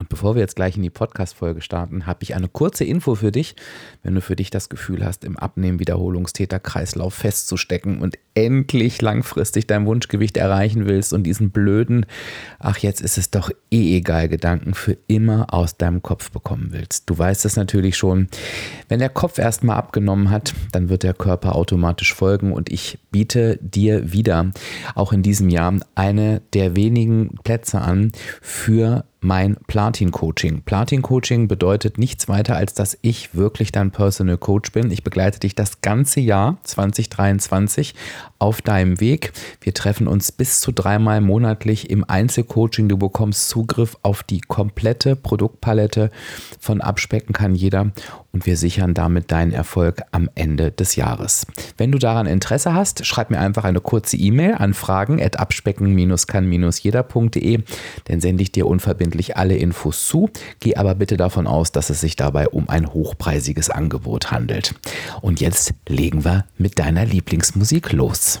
Und bevor wir jetzt gleich in die Podcast-Folge starten, habe ich eine kurze Info für dich. Wenn du für dich das Gefühl hast, im Abnehmen-Wiederholungstäter-Kreislauf festzustecken und endlich langfristig dein Wunschgewicht erreichen willst und diesen blöden, ach jetzt ist es doch eh egal Gedanken für immer aus deinem Kopf bekommen willst. Du weißt es natürlich schon. Wenn der Kopf erstmal abgenommen hat, dann wird der Körper automatisch folgen und ich biete dir wieder, auch in diesem Jahr, eine der wenigen Plätze an für mein Platin-Coaching. Platin-Coaching bedeutet nichts weiter, als dass ich wirklich dein Personal Coach bin. Ich begleite dich das ganze Jahr 2023 auf deinem Weg. Wir treffen uns bis zu dreimal monatlich im Einzelcoaching. Du bekommst Zugriff auf die komplette Produktpalette von Abspecken kann jeder und wir sichern damit deinen Erfolg am Ende des Jahres. Wenn du daran Interesse hast, schreib mir einfach eine kurze E-Mail an fragen@abspecken-kann-jeder.de, dann sende ich dir unverbindlich alle Infos zu. Geh aber bitte davon aus, dass es sich dabei um ein hochpreisiges Angebot handelt. Und jetzt legen wir mit deiner Lieblingsmusik los.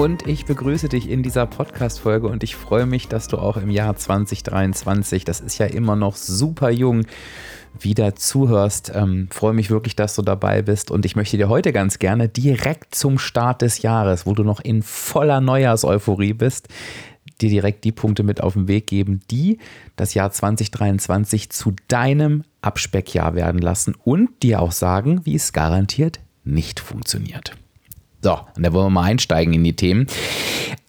Und ich begrüße dich in dieser Podcast-Folge und ich freue mich, dass du auch im Jahr 2023, das ist ja immer noch super jung, wieder zuhörst. Ähm, freue mich wirklich, dass du dabei bist und ich möchte dir heute ganz gerne direkt zum Start des Jahres, wo du noch in voller Neujahrseuphorie bist, dir direkt die Punkte mit auf den Weg geben, die das Jahr 2023 zu deinem Abspeckjahr werden lassen und dir auch sagen, wie es garantiert nicht funktioniert. So, und da wollen wir mal einsteigen in die Themen.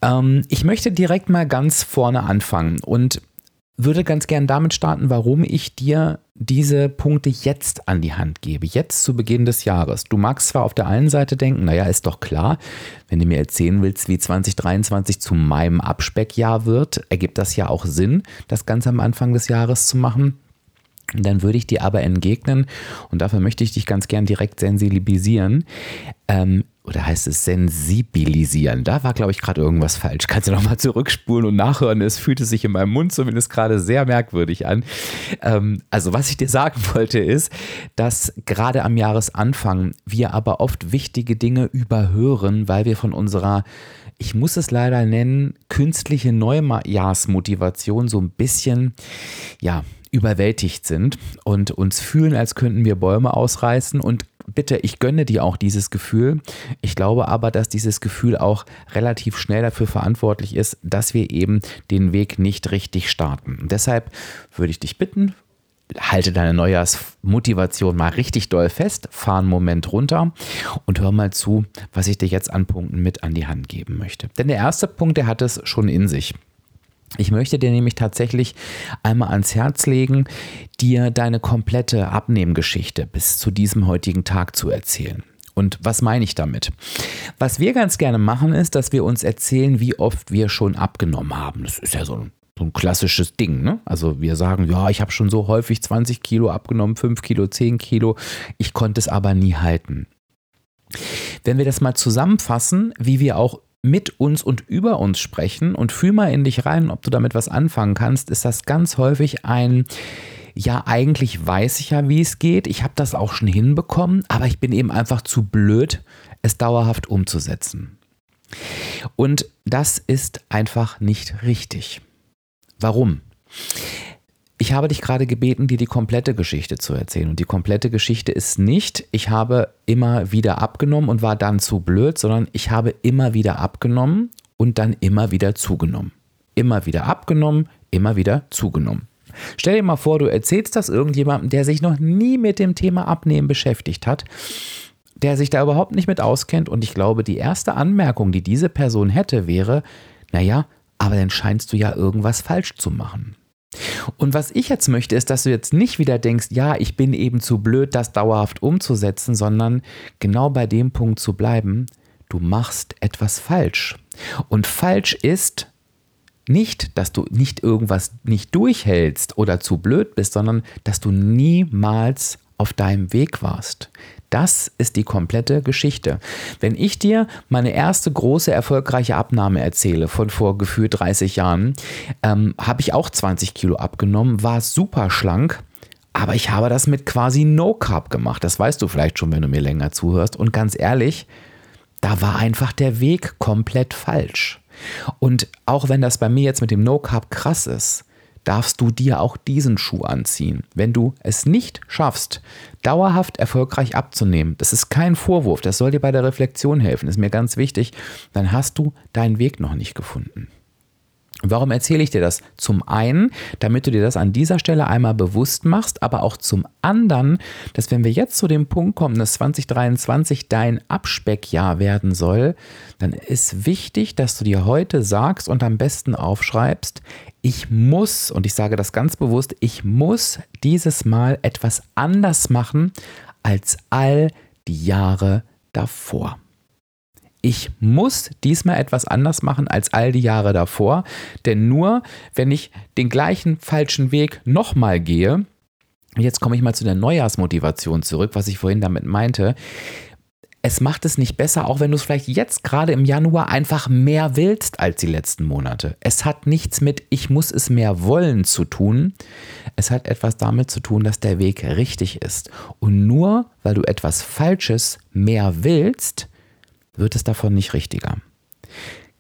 Ähm, ich möchte direkt mal ganz vorne anfangen und würde ganz gern damit starten, warum ich dir diese Punkte jetzt an die Hand gebe, jetzt zu Beginn des Jahres. Du magst zwar auf der einen Seite denken, naja, ist doch klar, wenn du mir erzählen willst, wie 2023 zu meinem Abspeckjahr wird, ergibt das ja auch Sinn, das Ganze am Anfang des Jahres zu machen. Dann würde ich dir aber entgegnen, und dafür möchte ich dich ganz gern direkt sensibilisieren, ähm, oder heißt es sensibilisieren? Da war, glaube ich, gerade irgendwas falsch. Kannst du nochmal zurückspulen und nachhören? Es fühlte sich in meinem Mund zumindest gerade sehr merkwürdig an. Ähm, also, was ich dir sagen wollte, ist, dass gerade am Jahresanfang wir aber oft wichtige Dinge überhören, weil wir von unserer ich muss es leider nennen, künstliche Neujahrsmotivation so ein bisschen, ja, überwältigt sind und uns fühlen, als könnten wir Bäume ausreißen und bitte, ich gönne dir auch dieses Gefühl. Ich glaube aber, dass dieses Gefühl auch relativ schnell dafür verantwortlich ist, dass wir eben den Weg nicht richtig starten. Und deshalb würde ich dich bitten, halte deine Neujahrsmotivation mal richtig doll fest, fahr einen Moment runter und hör mal zu, was ich dir jetzt an Punkten mit an die Hand geben möchte. Denn der erste Punkt, der hat es schon in sich. Ich möchte dir nämlich tatsächlich einmal ans Herz legen, dir deine komplette Abnehmgeschichte bis zu diesem heutigen Tag zu erzählen. Und was meine ich damit? Was wir ganz gerne machen, ist, dass wir uns erzählen, wie oft wir schon abgenommen haben. Das ist ja so ein, so ein klassisches Ding. Ne? Also wir sagen, ja, ich habe schon so häufig 20 Kilo abgenommen, 5 Kilo, 10 Kilo. Ich konnte es aber nie halten. Wenn wir das mal zusammenfassen, wie wir auch mit uns und über uns sprechen und fühl mal in dich rein, ob du damit was anfangen kannst, ist das ganz häufig ein ja, eigentlich weiß ich ja, wie es geht. Ich habe das auch schon hinbekommen, aber ich bin eben einfach zu blöd, es dauerhaft umzusetzen. Und das ist einfach nicht richtig. Warum? Ich habe dich gerade gebeten, dir die komplette Geschichte zu erzählen. Und die komplette Geschichte ist nicht, ich habe immer wieder abgenommen und war dann zu blöd, sondern ich habe immer wieder abgenommen und dann immer wieder zugenommen. Immer wieder abgenommen, immer wieder zugenommen. Stell dir mal vor, du erzählst das irgendjemandem, der sich noch nie mit dem Thema Abnehmen beschäftigt hat, der sich da überhaupt nicht mit auskennt. Und ich glaube, die erste Anmerkung, die diese Person hätte, wäre, naja, aber dann scheinst du ja irgendwas falsch zu machen. Und was ich jetzt möchte, ist, dass du jetzt nicht wieder denkst, ja, ich bin eben zu blöd, das dauerhaft umzusetzen, sondern genau bei dem Punkt zu bleiben, du machst etwas falsch. Und falsch ist nicht, dass du nicht irgendwas nicht durchhältst oder zu blöd bist, sondern dass du niemals auf deinem Weg warst. Das ist die komplette Geschichte. Wenn ich dir meine erste große erfolgreiche Abnahme erzähle von vor gefühlt 30 Jahren, ähm, habe ich auch 20 Kilo abgenommen, war super schlank, aber ich habe das mit quasi No Carb gemacht. Das weißt du vielleicht schon, wenn du mir länger zuhörst. Und ganz ehrlich, da war einfach der Weg komplett falsch. Und auch wenn das bei mir jetzt mit dem No Carb krass ist, darfst du dir auch diesen Schuh anziehen. Wenn du es nicht schaffst, dauerhaft erfolgreich abzunehmen, das ist kein Vorwurf, das soll dir bei der Reflexion helfen, ist mir ganz wichtig, dann hast du deinen Weg noch nicht gefunden. Warum erzähle ich dir das? Zum einen, damit du dir das an dieser Stelle einmal bewusst machst, aber auch zum anderen, dass wenn wir jetzt zu dem Punkt kommen, dass 2023 dein Abspeckjahr werden soll, dann ist wichtig, dass du dir heute sagst und am besten aufschreibst, ich muss, und ich sage das ganz bewusst, ich muss dieses Mal etwas anders machen als all die Jahre davor ich muss diesmal etwas anders machen als all die Jahre davor, denn nur wenn ich den gleichen falschen Weg nochmal gehe, jetzt komme ich mal zu der Neujahrsmotivation zurück, was ich vorhin damit meinte, es macht es nicht besser, auch wenn du es vielleicht jetzt gerade im Januar einfach mehr willst als die letzten Monate. Es hat nichts mit ich muss es mehr wollen zu tun. Es hat etwas damit zu tun, dass der Weg richtig ist. Und nur weil du etwas Falsches mehr willst, wird es davon nicht richtiger.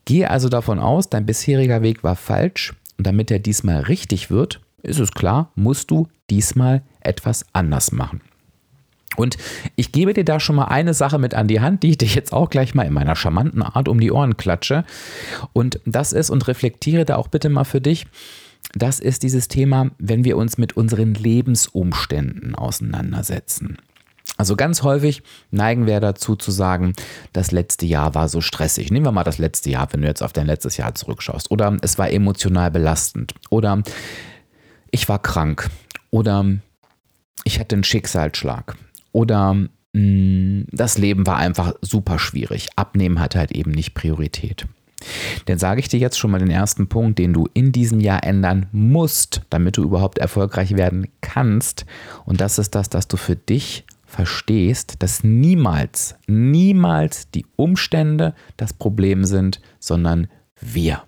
Gehe also davon aus, dein bisheriger Weg war falsch und damit er diesmal richtig wird, ist es klar, musst du diesmal etwas anders machen. Und ich gebe dir da schon mal eine Sache mit an die Hand, die ich dir jetzt auch gleich mal in meiner charmanten Art um die Ohren klatsche. Und das ist, und reflektiere da auch bitte mal für dich, das ist dieses Thema, wenn wir uns mit unseren Lebensumständen auseinandersetzen. Also ganz häufig neigen wir dazu zu sagen, das letzte Jahr war so stressig. Nehmen wir mal das letzte Jahr, wenn du jetzt auf dein letztes Jahr zurückschaust. Oder es war emotional belastend. Oder ich war krank. Oder ich hatte einen Schicksalsschlag. Oder mh, mm, das Leben war einfach super schwierig. Abnehmen hat halt eben nicht Priorität. Dann sage ich dir jetzt schon mal den ersten Punkt, den du in diesem Jahr ändern musst, damit du überhaupt erfolgreich werden kannst. Und das ist das, dass du für dich verstehst, dass niemals, niemals die Umstände das Problem sind, sondern wir.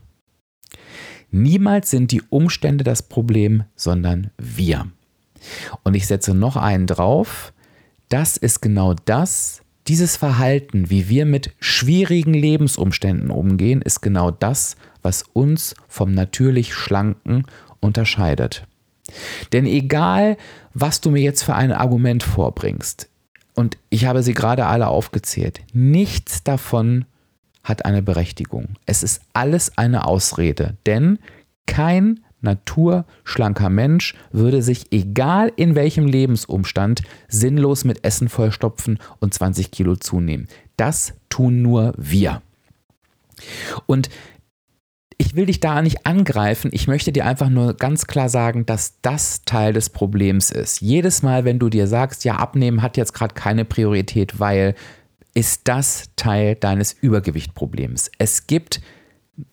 Niemals sind die Umstände das Problem, sondern wir. Und ich setze noch einen drauf, das ist genau das, dieses Verhalten, wie wir mit schwierigen Lebensumständen umgehen, ist genau das, was uns vom natürlich Schlanken unterscheidet. Denn egal, was du mir jetzt für ein Argument vorbringst, und ich habe sie gerade alle aufgezählt, nichts davon hat eine Berechtigung. Es ist alles eine Ausrede, denn kein naturschlanker Mensch würde sich, egal in welchem Lebensumstand, sinnlos mit Essen vollstopfen und 20 Kilo zunehmen. Das tun nur wir. Und ich will dich da nicht angreifen. Ich möchte dir einfach nur ganz klar sagen, dass das Teil des Problems ist. Jedes Mal, wenn du dir sagst, ja, abnehmen hat jetzt gerade keine Priorität, weil ist das Teil deines Übergewichtproblems. Es gibt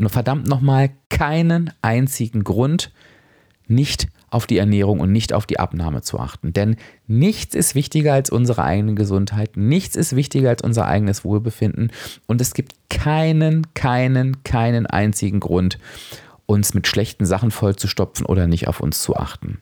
verdammt nochmal keinen einzigen Grund, nicht auf die Ernährung und nicht auf die Abnahme zu achten. Denn nichts ist wichtiger als unsere eigene Gesundheit, nichts ist wichtiger als unser eigenes Wohlbefinden und es gibt keinen, keinen, keinen einzigen Grund, uns mit schlechten Sachen vollzustopfen oder nicht auf uns zu achten.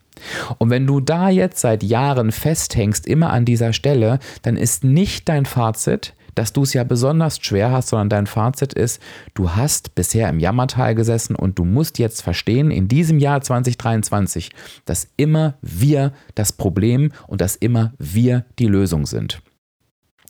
Und wenn du da jetzt seit Jahren festhängst, immer an dieser Stelle, dann ist nicht dein Fazit, dass du es ja besonders schwer hast, sondern dein Fazit ist, du hast bisher im Jammertal gesessen und du musst jetzt verstehen, in diesem Jahr 2023, dass immer wir das Problem und dass immer wir die Lösung sind.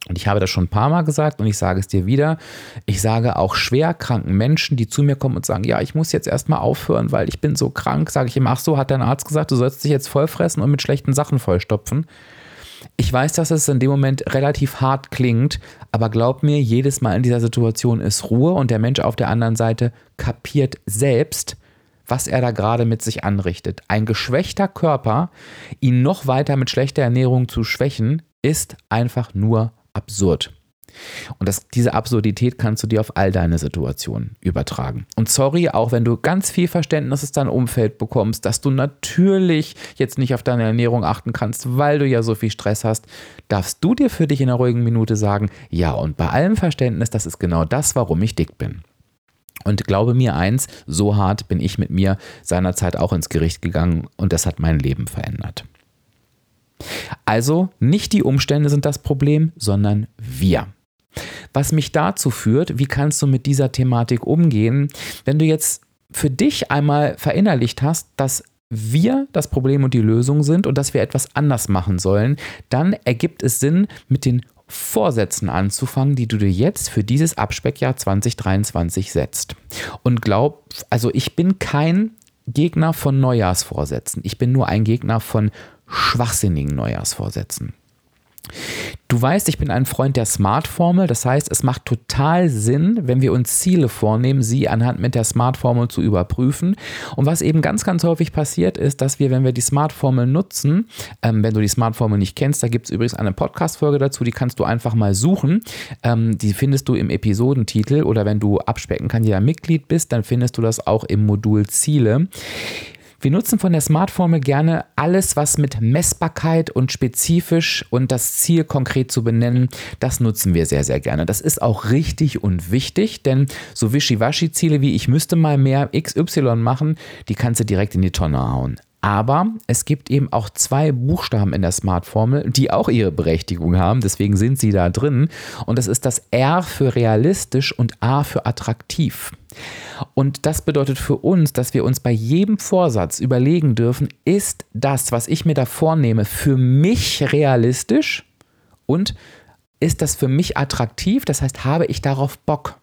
Und ich habe das schon ein paar Mal gesagt und ich sage es dir wieder. Ich sage auch schwer kranken Menschen, die zu mir kommen und sagen, ja, ich muss jetzt erstmal aufhören, weil ich bin so krank, sage ich ihm, ach so, hat dein Arzt gesagt, du sollst dich jetzt vollfressen und mit schlechten Sachen vollstopfen. Ich weiß, dass es in dem Moment relativ hart klingt, aber glaub mir, jedes Mal in dieser Situation ist Ruhe und der Mensch auf der anderen Seite kapiert selbst, was er da gerade mit sich anrichtet. Ein geschwächter Körper, ihn noch weiter mit schlechter Ernährung zu schwächen, ist einfach nur absurd. Und das, diese Absurdität kannst du dir auf all deine Situationen übertragen. Und sorry, auch wenn du ganz viel Verständnis aus deinem Umfeld bekommst, dass du natürlich jetzt nicht auf deine Ernährung achten kannst, weil du ja so viel Stress hast, darfst du dir für dich in einer ruhigen Minute sagen, ja, und bei allem Verständnis, das ist genau das, warum ich dick bin. Und glaube mir eins, so hart bin ich mit mir seinerzeit auch ins Gericht gegangen und das hat mein Leben verändert. Also nicht die Umstände sind das Problem, sondern wir. Was mich dazu führt, wie kannst du mit dieser Thematik umgehen, wenn du jetzt für dich einmal verinnerlicht hast, dass wir das Problem und die Lösung sind und dass wir etwas anders machen sollen, dann ergibt es Sinn, mit den Vorsätzen anzufangen, die du dir jetzt für dieses Abspeckjahr 2023 setzt. Und glaub, also ich bin kein Gegner von Neujahrsvorsätzen. Ich bin nur ein Gegner von schwachsinnigen Neujahrsvorsätzen. Du weißt, ich bin ein Freund der Smart-Formel. Das heißt, es macht total Sinn, wenn wir uns Ziele vornehmen, sie anhand mit der Smart-Formel zu überprüfen. Und was eben ganz, ganz häufig passiert ist, dass wir, wenn wir die Smart-Formel nutzen, ähm, wenn du die Smart-Formel nicht kennst, da gibt es übrigens eine Podcast-Folge dazu, die kannst du einfach mal suchen. Ähm, die findest du im Episodentitel oder wenn du abspecken kann, jeder Mitglied bist, dann findest du das auch im Modul Ziele. Wir nutzen von der Smart-Formel gerne alles, was mit Messbarkeit und spezifisch und das Ziel konkret zu benennen, das nutzen wir sehr, sehr gerne. Das ist auch richtig und wichtig, denn so Wischiwaschi-Ziele wie ich müsste mal mehr XY machen, die kannst du direkt in die Tonne hauen. Aber es gibt eben auch zwei Buchstaben in der Smart-Formel, die auch ihre Berechtigung haben. Deswegen sind sie da drin. Und das ist das R für realistisch und A für attraktiv. Und das bedeutet für uns, dass wir uns bei jedem Vorsatz überlegen dürfen, ist das, was ich mir da vornehme, für mich realistisch und ist das für mich attraktiv? Das heißt, habe ich darauf Bock?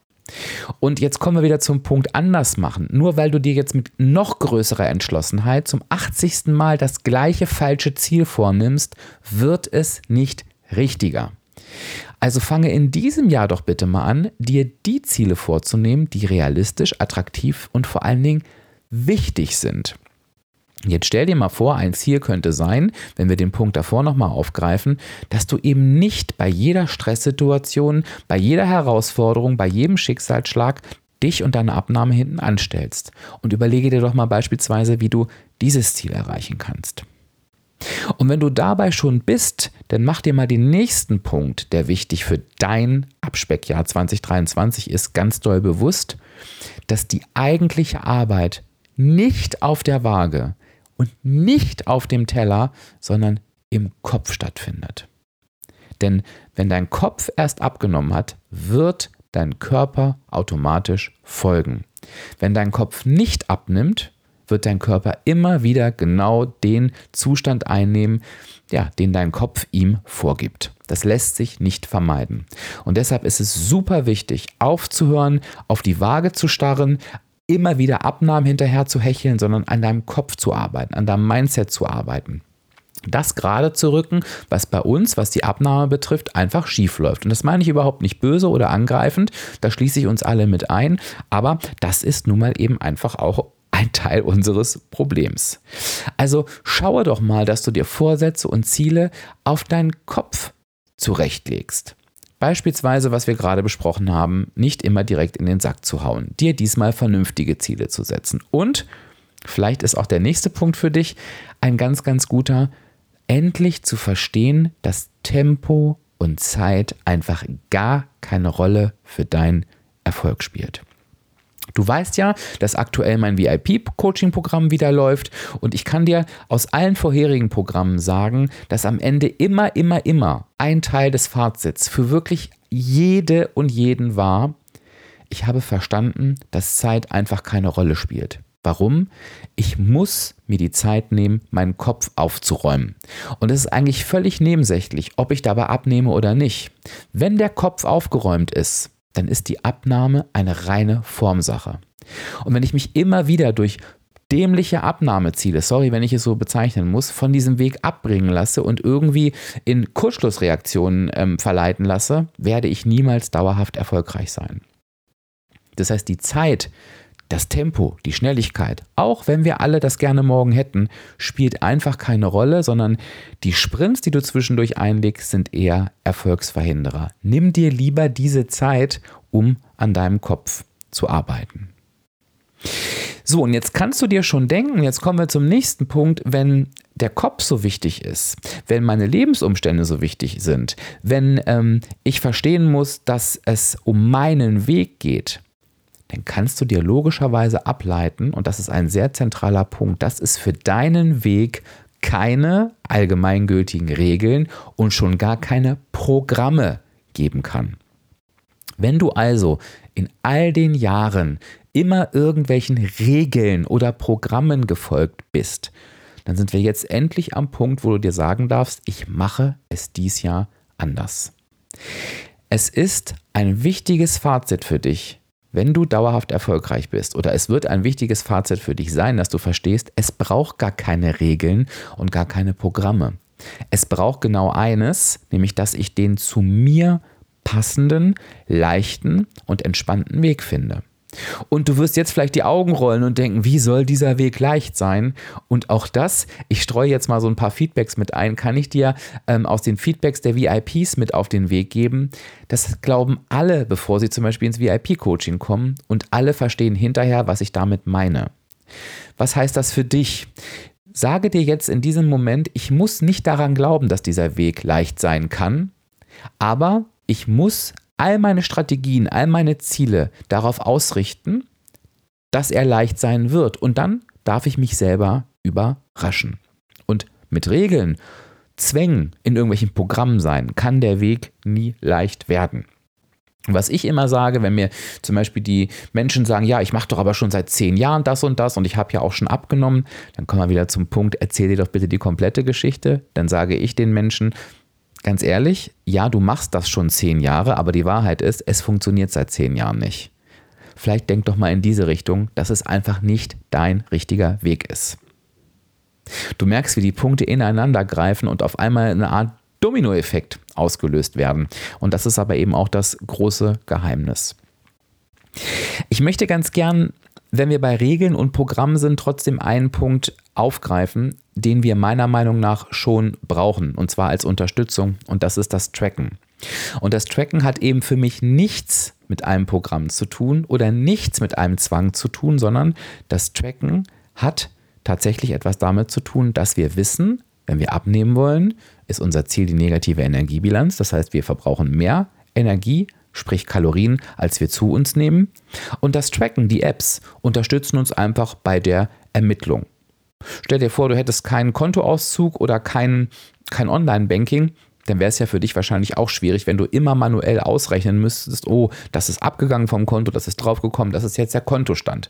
Und jetzt kommen wir wieder zum Punkt anders machen. Nur weil du dir jetzt mit noch größerer Entschlossenheit zum 80. Mal das gleiche falsche Ziel vornimmst, wird es nicht richtiger. Also fange in diesem Jahr doch bitte mal an, dir die Ziele vorzunehmen, die realistisch, attraktiv und vor allen Dingen wichtig sind. Jetzt stell dir mal vor, ein Ziel könnte sein, wenn wir den Punkt davor nochmal aufgreifen, dass du eben nicht bei jeder Stresssituation, bei jeder Herausforderung, bei jedem Schicksalsschlag dich und deine Abnahme hinten anstellst. Und überlege dir doch mal beispielsweise, wie du dieses Ziel erreichen kannst. Und wenn du dabei schon bist, dann mach dir mal den nächsten Punkt, der wichtig für dein Abspeckjahr 2023 ist, ganz doll bewusst, dass die eigentliche Arbeit nicht auf der Waage, und nicht auf dem Teller, sondern im Kopf stattfindet. Denn wenn dein Kopf erst abgenommen hat, wird dein Körper automatisch folgen. Wenn dein Kopf nicht abnimmt, wird dein Körper immer wieder genau den Zustand einnehmen, ja, den dein Kopf ihm vorgibt. Das lässt sich nicht vermeiden. Und deshalb ist es super wichtig, aufzuhören, auf die Waage zu starren, immer wieder Abnahmen hinterher zu hecheln, sondern an deinem Kopf zu arbeiten, an deinem Mindset zu arbeiten. Das gerade zu rücken, was bei uns, was die Abnahme betrifft, einfach schief läuft. Und das meine ich überhaupt nicht böse oder angreifend, da schließe ich uns alle mit ein, aber das ist nun mal eben einfach auch ein Teil unseres Problems. Also schaue doch mal, dass du dir Vorsätze und Ziele auf deinen Kopf zurechtlegst. Beispielsweise, was wir gerade besprochen haben, nicht immer direkt in den Sack zu hauen, dir diesmal vernünftige Ziele zu setzen. Und vielleicht ist auch der nächste Punkt für dich ein ganz, ganz guter, endlich zu verstehen, dass Tempo und Zeit einfach gar keine Rolle für deinen Erfolg spielt. Du weißt ja, dass aktuell mein VIP-Coaching-Programm wieder läuft und ich kann dir aus allen vorherigen Programmen sagen, dass am Ende immer, immer, immer ein Teil des Fazits für wirklich jede und jeden war, ich habe verstanden, dass Zeit einfach keine Rolle spielt. Warum? Ich muss mir die Zeit nehmen, meinen Kopf aufzuräumen. Und es ist eigentlich völlig nebensächlich, ob ich dabei abnehme oder nicht. Wenn der Kopf aufgeräumt ist, dann ist die Abnahme eine reine Formsache. Und wenn ich mich immer wieder durch dämliche Abnahmeziele, sorry, wenn ich es so bezeichnen muss, von diesem Weg abbringen lasse und irgendwie in Kurzschlussreaktionen ähm, verleiten lasse, werde ich niemals dauerhaft erfolgreich sein. Das heißt, die Zeit, Das Tempo, die Schnelligkeit, auch wenn wir alle das gerne morgen hätten, spielt einfach keine Rolle, sondern die Sprints, die du zwischendurch einlegst, sind eher Erfolgsverhinderer. Nimm dir lieber diese Zeit, um an deinem Kopf zu arbeiten. So, und jetzt kannst du dir schon denken, jetzt kommen wir zum nächsten Punkt, wenn der Kopf so wichtig ist, wenn meine Lebensumstände so wichtig sind, wenn ähm, ich verstehen muss, dass es um meinen Weg geht, dann kannst du dir logischerweise ableiten, und das ist ein sehr zentraler Punkt, dass es für deinen Weg keine allgemeingültigen Regeln und schon gar keine Programme geben kann. Wenn du also in all den Jahren immer irgendwelchen Regeln oder Programmen gefolgt bist, dann sind wir jetzt endlich am Punkt, wo du dir sagen darfst, ich mache es dies Jahr anders. Es ist ein wichtiges Fazit für dich, wenn du dauerhaft erfolgreich bist, oder es wird ein wichtiges Fazit für dich sein, dass du verstehst, es braucht gar keine Regeln und gar keine Programme. Es braucht genau eines, nämlich dass ich den zu mir passenden, leichten und entspannten Weg finde. Und du wirst jetzt vielleicht die Augen rollen und denken, wie soll dieser Weg leicht sein? Und auch das, ich streue jetzt mal so ein paar Feedbacks mit ein, kann ich dir ähm, aus den Feedbacks der VIPs mit auf den Weg geben. Das glauben alle, bevor sie zum Beispiel ins VIP-Coaching kommen und alle verstehen hinterher, was ich damit meine. Was heißt das für dich? Sage dir jetzt in diesem Moment, ich muss nicht daran glauben, dass dieser Weg leicht sein kann, aber ich muss all meine Strategien, all meine Ziele darauf ausrichten, dass er leicht sein wird. Und dann darf ich mich selber überraschen. Und mit Regeln, Zwängen in irgendwelchen Programmen sein, kann der Weg nie leicht werden. Was ich immer sage, wenn mir zum Beispiel die Menschen sagen, ja, ich mache doch aber schon seit zehn Jahren das und das und ich habe ja auch schon abgenommen, dann kommen wir wieder zum Punkt, erzähl dir doch bitte die komplette Geschichte. Dann sage ich den Menschen, ganz ehrlich, ja, du machst das schon zehn Jahre, aber die Wahrheit ist, es funktioniert seit zehn Jahren nicht. Vielleicht denk doch mal in diese Richtung, dass es einfach nicht dein richtiger Weg ist. Du merkst, wie die Punkte ineinander greifen und auf einmal eine Art Dominoeffekt ausgelöst werden. Und das ist aber eben auch das große Geheimnis. Ich möchte ganz gern wenn wir bei Regeln und Programmen sind, trotzdem einen Punkt aufgreifen, den wir meiner Meinung nach schon brauchen, und zwar als Unterstützung, und das ist das Tracken. Und das Tracken hat eben für mich nichts mit einem Programm zu tun oder nichts mit einem Zwang zu tun, sondern das Tracken hat tatsächlich etwas damit zu tun, dass wir wissen, wenn wir abnehmen wollen, ist unser Ziel die negative Energiebilanz. Das heißt, wir verbrauchen mehr Energie sprich Kalorien, als wir zu uns nehmen. Und das Tracken, die Apps, unterstützen uns einfach bei der Ermittlung. Stell dir vor, du hättest keinen Kontoauszug oder kein, kein Online-Banking, dann wäre es ja für dich wahrscheinlich auch schwierig, wenn du immer manuell ausrechnen müsstest, oh, das ist abgegangen vom Konto, das ist draufgekommen, das ist jetzt der Kontostand.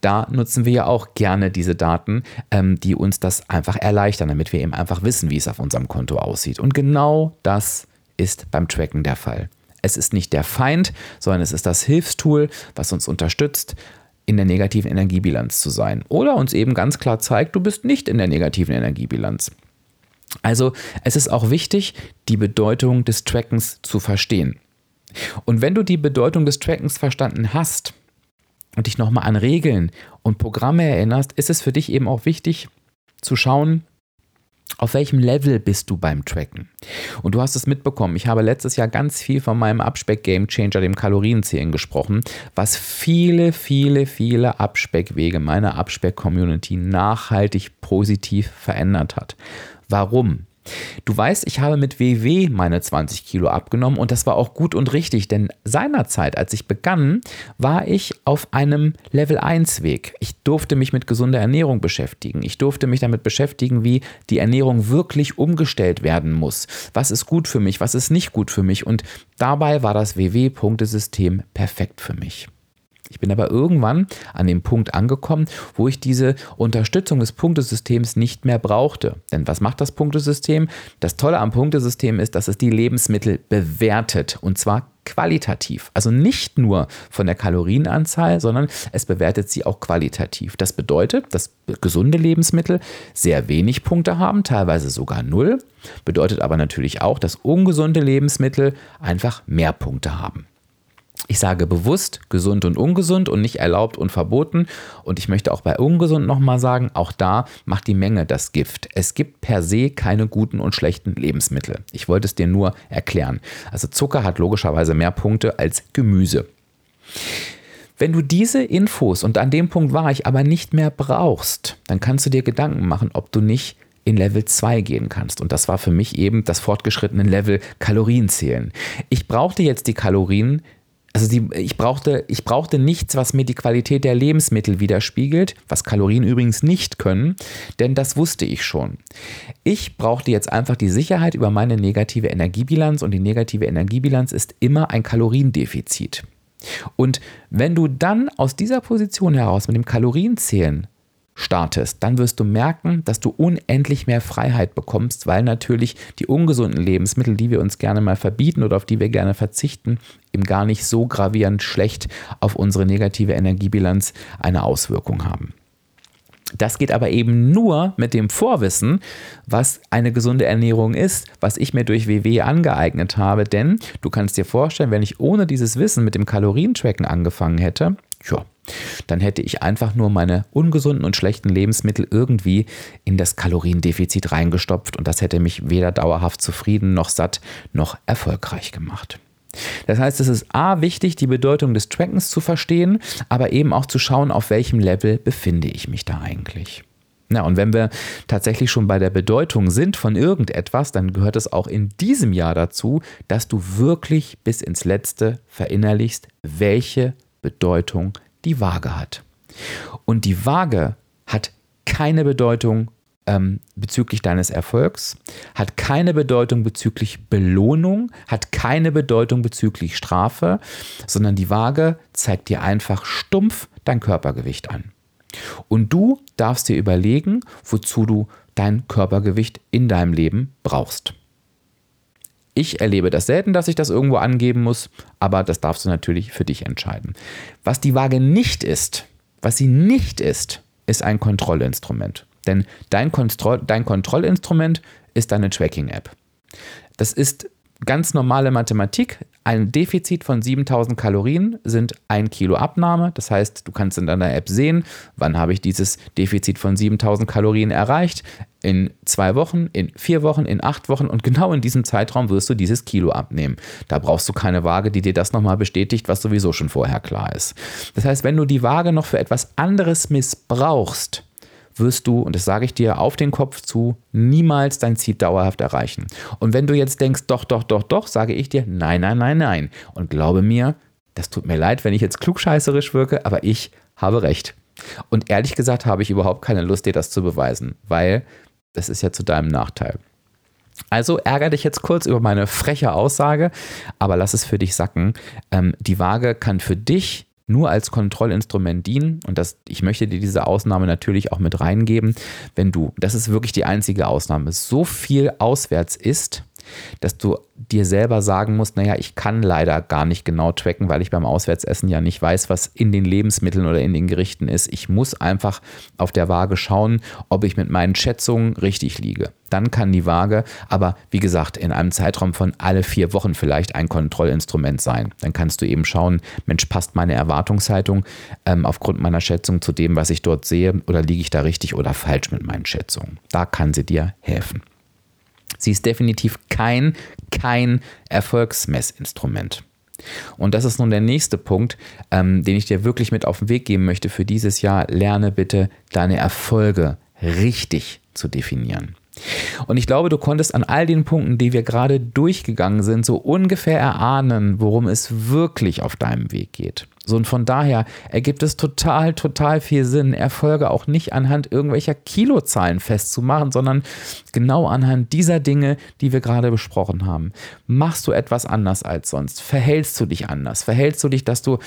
Da nutzen wir ja auch gerne diese Daten, ähm, die uns das einfach erleichtern, damit wir eben einfach wissen, wie es auf unserem Konto aussieht. Und genau das ist beim Tracken der Fall. Es ist nicht der Feind, sondern es ist das Hilfstool, was uns unterstützt, in der negativen Energiebilanz zu sein. Oder uns eben ganz klar zeigt, du bist nicht in der negativen Energiebilanz. Also es ist auch wichtig, die Bedeutung des Trackens zu verstehen. Und wenn du die Bedeutung des Trackens verstanden hast und dich nochmal an Regeln und Programme erinnerst, ist es für dich eben auch wichtig zu schauen, auf welchem Level bist du beim Tracken? Und du hast es mitbekommen, ich habe letztes Jahr ganz viel von meinem Abspeck-Game Changer, dem Kalorienzählen, gesprochen, was viele, viele, viele Abspeckwege meiner Abspeck-Community nachhaltig positiv verändert hat. Warum? Du weißt, ich habe mit WW meine 20 Kilo abgenommen und das war auch gut und richtig, denn seinerzeit, als ich begann, war ich auf einem Level 1 Weg. Ich durfte mich mit gesunder Ernährung beschäftigen. Ich durfte mich damit beschäftigen, wie die Ernährung wirklich umgestellt werden muss. Was ist gut für mich, was ist nicht gut für mich und dabei war das WW-Punktesystem perfekt für mich. Ich bin aber irgendwann an dem Punkt angekommen, wo ich diese Unterstützung des Punktesystems nicht mehr brauchte. Denn was macht das Punktesystem? Das Tolle am Punktesystem ist, dass es die Lebensmittel bewertet und zwar qualitativ. Also nicht nur von der Kalorienanzahl, sondern es bewertet sie auch qualitativ. Das bedeutet, dass gesunde Lebensmittel sehr wenig Punkte haben, teilweise sogar null. Bedeutet aber natürlich auch, dass ungesunde Lebensmittel einfach mehr Punkte haben. Ich sage bewusst gesund und ungesund und nicht erlaubt und verboten. Und ich möchte auch bei ungesund nochmal sagen, auch da macht die Menge das Gift. Es gibt per se keine guten und schlechten Lebensmittel. Ich wollte es dir nur erklären. Also Zucker hat logischerweise mehr Punkte als Gemüse. Wenn du diese Infos, und an dem Punkt war ich, aber nicht mehr brauchst, dann kannst du dir Gedanken machen, ob du nicht in Level 2 gehen kannst. Und das war für mich eben das fortgeschrittene Level Kalorien zählen. Ich brauchte jetzt die Kalorien also die, ich, brauchte, ich brauchte nichts, was mir die Qualität der Lebensmittel widerspiegelt, was Kalorien übrigens nicht können, denn das wusste ich schon. Ich brauchte jetzt einfach die Sicherheit über meine negative Energiebilanz und die negative Energiebilanz ist immer ein Kaloriendefizit. Und wenn du dann aus dieser Position heraus mit dem Kalorienzählen startest, dann wirst du merken, dass du unendlich mehr Freiheit bekommst, weil natürlich die ungesunden Lebensmittel, die wir uns gerne mal verbieten oder auf die wir gerne verzichten, eben gar nicht so gravierend schlecht auf unsere negative Energiebilanz eine Auswirkung haben. Das geht aber eben nur mit dem Vorwissen, was eine gesunde Ernährung ist, was ich mir durch WW angeeignet habe. Denn du kannst dir vorstellen, wenn ich ohne dieses Wissen mit dem Kalorientracken angefangen hätte, ja, dann hätte ich einfach nur meine ungesunden und schlechten Lebensmittel irgendwie in das Kaloriendefizit reingestopft und das hätte mich weder dauerhaft zufrieden noch satt noch erfolgreich gemacht. Das heißt, es ist A wichtig, die Bedeutung des Trackens zu verstehen, aber eben auch zu schauen, auf welchem Level befinde ich mich da eigentlich. Na, und wenn wir tatsächlich schon bei der Bedeutung sind von irgendetwas, dann gehört es auch in diesem Jahr dazu, dass du wirklich bis ins Letzte verinnerlichst, welche Bedeutung die Waage hat. Und die Waage hat keine Bedeutung ähm, bezüglich deines Erfolgs, hat keine Bedeutung bezüglich Belohnung, hat keine Bedeutung bezüglich Strafe, sondern die Waage zeigt dir einfach stumpf dein Körpergewicht an. Und du darfst dir überlegen, wozu du dein Körpergewicht in deinem Leben brauchst. Ich erlebe das selten, dass ich das irgendwo angeben muss, aber das darfst du natürlich für dich entscheiden. Was die Waage nicht ist, was sie nicht ist, ist ein Kontrollinstrument. Denn dein, Kontroll dein Kontrollinstrument ist deine Tracking-App. Das ist ganz normale Mathematik. Ein Defizit von 7000 Kalorien sind ein Kilo Abnahme. Das heißt, du kannst in deiner App sehen, wann habe ich dieses Defizit von 7000 Kalorien erreicht. In zwei Wochen, in vier Wochen, in acht Wochen und genau in diesem Zeitraum wirst du dieses Kilo abnehmen. Da brauchst du keine Waage, die dir das nochmal bestätigt, was sowieso schon vorher klar ist. Das heißt, wenn du die Waage noch für etwas anderes missbrauchst, wirst du, und das sage ich dir auf den Kopf zu, niemals dein Ziel dauerhaft erreichen. Und wenn du jetzt denkst, doch, doch, doch, doch, sage ich dir, nein, nein, nein, nein. Und glaube mir, das tut mir leid, wenn ich jetzt klugscheißerisch wirke, aber ich habe recht. Und ehrlich gesagt habe ich überhaupt keine Lust, dir das zu beweisen, weil das ist ja zu deinem Nachteil. Also ärgere dich jetzt kurz über meine freche Aussage, aber lass es für dich sacken. Ähm, die Waage kann für dich nur als Kontrollinstrument dienen. Und das, ich möchte dir diese Ausnahme natürlich auch mit reingeben, wenn du, das ist wirklich die einzige Ausnahme, so viel auswärts ist, dass du dir selber sagen musst, naja, ich kann leider gar nicht genau tracken, weil ich beim Auswärtsessen ja nicht weiß, was in den Lebensmitteln oder in den Gerichten ist. Ich muss einfach auf der Waage schauen, ob ich mit meinen Schätzungen richtig liege. Dann kann die Waage, aber wie gesagt, in einem Zeitraum von alle vier Wochen vielleicht ein Kontrollinstrument sein. Dann kannst du eben schauen, Mensch, passt meine Erwartungshaltung ähm, aufgrund meiner Schätzung zu dem, was ich dort sehe, oder liege ich da richtig oder falsch mit meinen Schätzungen? Da kann sie dir helfen. Sie ist definitiv kein, kein Erfolgsmessinstrument. Und das ist nun der nächste Punkt, ähm, den ich dir wirklich mit auf den Weg geben möchte für dieses Jahr. Lerne bitte deine Erfolge richtig zu definieren. Und ich glaube, du konntest an all den Punkten, die wir gerade durchgegangen sind, so ungefähr erahnen, worum es wirklich auf deinem Weg geht. So und von daher ergibt es total, total viel Sinn, Erfolge auch nicht anhand irgendwelcher Kilozahlen festzumachen, sondern genau anhand dieser Dinge, die wir gerade besprochen haben. Machst du etwas anders als sonst? Verhältst du dich anders? Verhältst du dich, dass du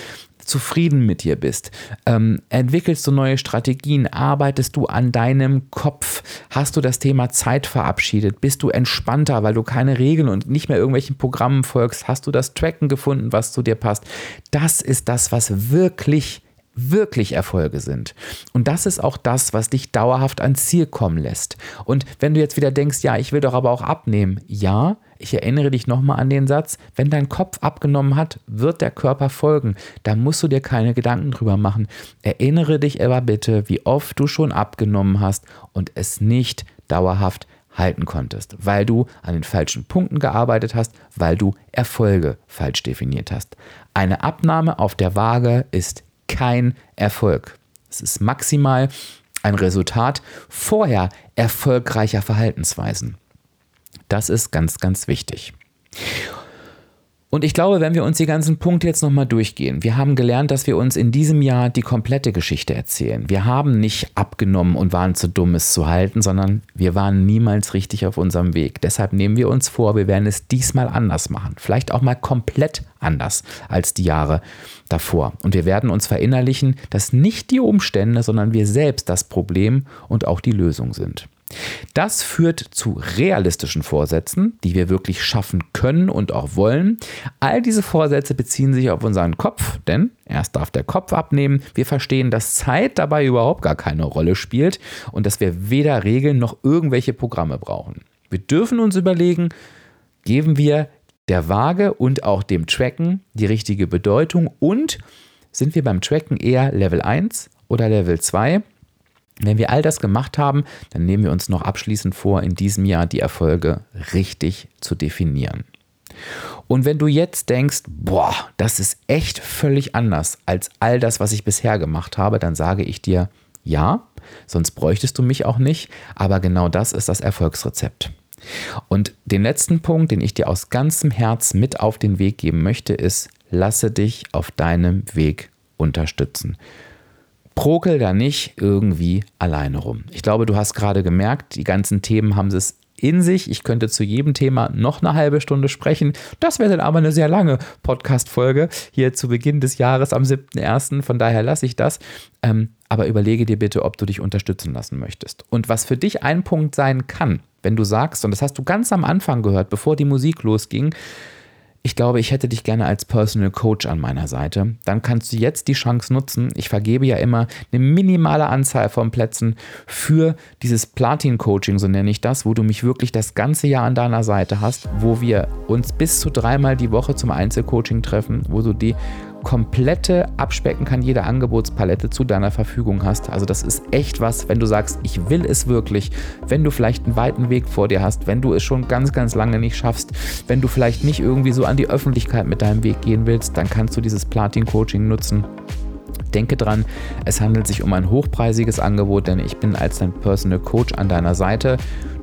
zufrieden mit dir bist? Ähm, entwickelst du neue Strategien? Arbeitest du an deinem Kopf? Hast du das Thema Zeit verabschiedet? Bist du entspannter, weil du keine Regeln und nicht mehr irgendwelchen Programmen folgst? Hast du das Tracken gefunden, was zu dir passt? Das ist das, was wirklich wirklich Erfolge sind. Und das ist auch das, was dich dauerhaft ans Ziel kommen lässt. Und wenn du jetzt wieder denkst, ja, ich will doch aber auch abnehmen, ja, Ich erinnere dich nochmal an den Satz, wenn dein Kopf abgenommen hat, wird der Körper folgen. Da musst du dir keine Gedanken drüber machen. Erinnere dich aber bitte, wie oft du schon abgenommen hast und es nicht dauerhaft halten konntest, weil du an den falschen Punkten gearbeitet hast, weil du Erfolge falsch definiert hast. Eine Abnahme auf der Waage ist kein Erfolg. Es ist maximal ein Resultat vorher erfolgreicher Verhaltensweisen. Das ist ganz, ganz wichtig. Und ich glaube, wenn wir uns die ganzen Punkte jetzt nochmal durchgehen, wir haben gelernt, dass wir uns in diesem Jahr die komplette Geschichte erzählen. Wir haben nicht abgenommen und waren zu dumm, es zu halten, sondern wir waren niemals richtig auf unserem Weg. Deshalb nehmen wir uns vor, wir werden es diesmal anders machen. Vielleicht auch mal komplett anders als die Jahre davor. Und wir werden uns verinnerlichen, dass nicht die Umstände, sondern wir selbst das Problem und auch die Lösung sind. Das führt zu realistischen Vorsätzen, die wir wirklich schaffen können und auch wollen. All diese Vorsätze beziehen sich auf unseren Kopf, denn erst darf der Kopf abnehmen. Wir verstehen, dass Zeit dabei überhaupt gar keine Rolle spielt und dass wir weder Regeln noch irgendwelche Programme brauchen. Wir dürfen uns überlegen, geben wir der Waage und auch dem Tracken die richtige Bedeutung und sind wir beim Tracken eher Level 1 oder Level 2? Wenn wir all das gemacht haben, dann nehmen wir uns noch abschließend vor, in diesem Jahr die Erfolge richtig zu definieren. Und wenn du jetzt denkst, boah, das ist echt völlig anders als all das, was ich bisher gemacht habe, dann sage ich dir, ja, sonst bräuchtest du mich auch nicht, aber genau das ist das Erfolgsrezept. Und den letzten Punkt, den ich dir aus ganzem Herz mit auf den Weg geben möchte, ist, lasse dich auf deinem Weg unterstützen prokel da nicht irgendwie alleine rum. Ich glaube, du hast gerade gemerkt, die ganzen Themen haben es in sich. Ich könnte zu jedem Thema noch eine halbe Stunde sprechen. Das wäre dann aber eine sehr lange Podcast-Folge hier zu Beginn des Jahres am 7.1. Von daher lasse ich das. Ähm, aber überlege dir bitte, ob du dich unterstützen lassen möchtest. Und was für dich ein Punkt sein kann, wenn du sagst, und das hast du ganz am Anfang gehört, bevor die Musik losging, ich glaube, ich hätte dich gerne als Personal Coach an meiner Seite. Dann kannst du jetzt die Chance nutzen. Ich vergebe ja immer eine minimale Anzahl von Plätzen für dieses Platin-Coaching, so nenne ich das, wo du mich wirklich das ganze Jahr an deiner Seite hast, wo wir uns bis zu dreimal die Woche zum Einzelcoaching treffen, wo du die komplette Abspecken kann jede Angebotspalette zu deiner Verfügung hast. Also das ist echt was, wenn du sagst, ich will es wirklich, wenn du vielleicht einen weiten Weg vor dir hast, wenn du es schon ganz, ganz lange nicht schaffst, wenn du vielleicht nicht irgendwie so an die Öffentlichkeit mit deinem Weg gehen willst, dann kannst du dieses Platin-Coaching nutzen. Denke dran, es handelt sich um ein hochpreisiges Angebot, denn ich bin als dein Personal Coach an deiner Seite.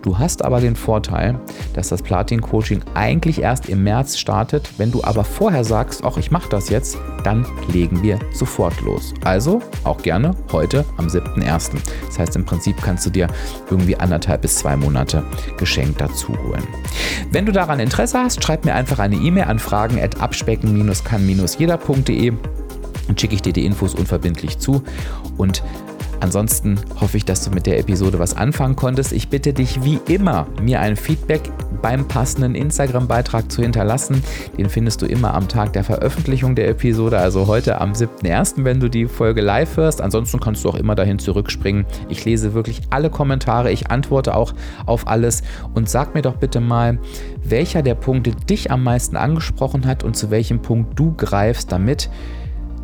Du hast aber den Vorteil, dass das Platin-Coaching eigentlich erst im März startet. Wenn du aber vorher sagst, ach, ich mache das jetzt, dann legen wir sofort los. Also auch gerne heute am 7.1. Das heißt, im Prinzip kannst du dir irgendwie anderthalb bis zwei Monate geschenkt dazu holen. Wenn du daran Interesse hast, schreib mir einfach eine E-Mail an fragen abspecken-kann-jeder.de und schicke ich dir die Infos unverbindlich zu. Und ansonsten hoffe ich, dass du mit der Episode was anfangen konntest. Ich bitte dich wie immer, mir ein Feedback beim passenden Instagram-Beitrag zu hinterlassen. Den findest du immer am Tag der Veröffentlichung der Episode, also heute am 7.1., wenn du die Folge live hörst. Ansonsten kannst du auch immer dahin zurückspringen. Ich lese wirklich alle Kommentare, ich antworte auch auf alles und sag mir doch bitte mal, welcher der Punkte dich am meisten angesprochen hat und zu welchem Punkt du greifst, damit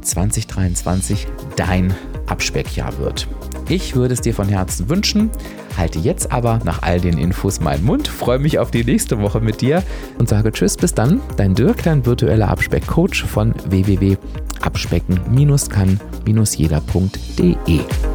2023 dein Abspeckjahr wird. Ich würde es dir von Herzen wünschen, halte jetzt aber nach all den Infos meinen Mund, freue mich auf die nächste Woche mit dir und sage Tschüss, bis dann, dein Dirk, dein virtueller Abspeckcoach von www.abspecken-kann-jeder.de.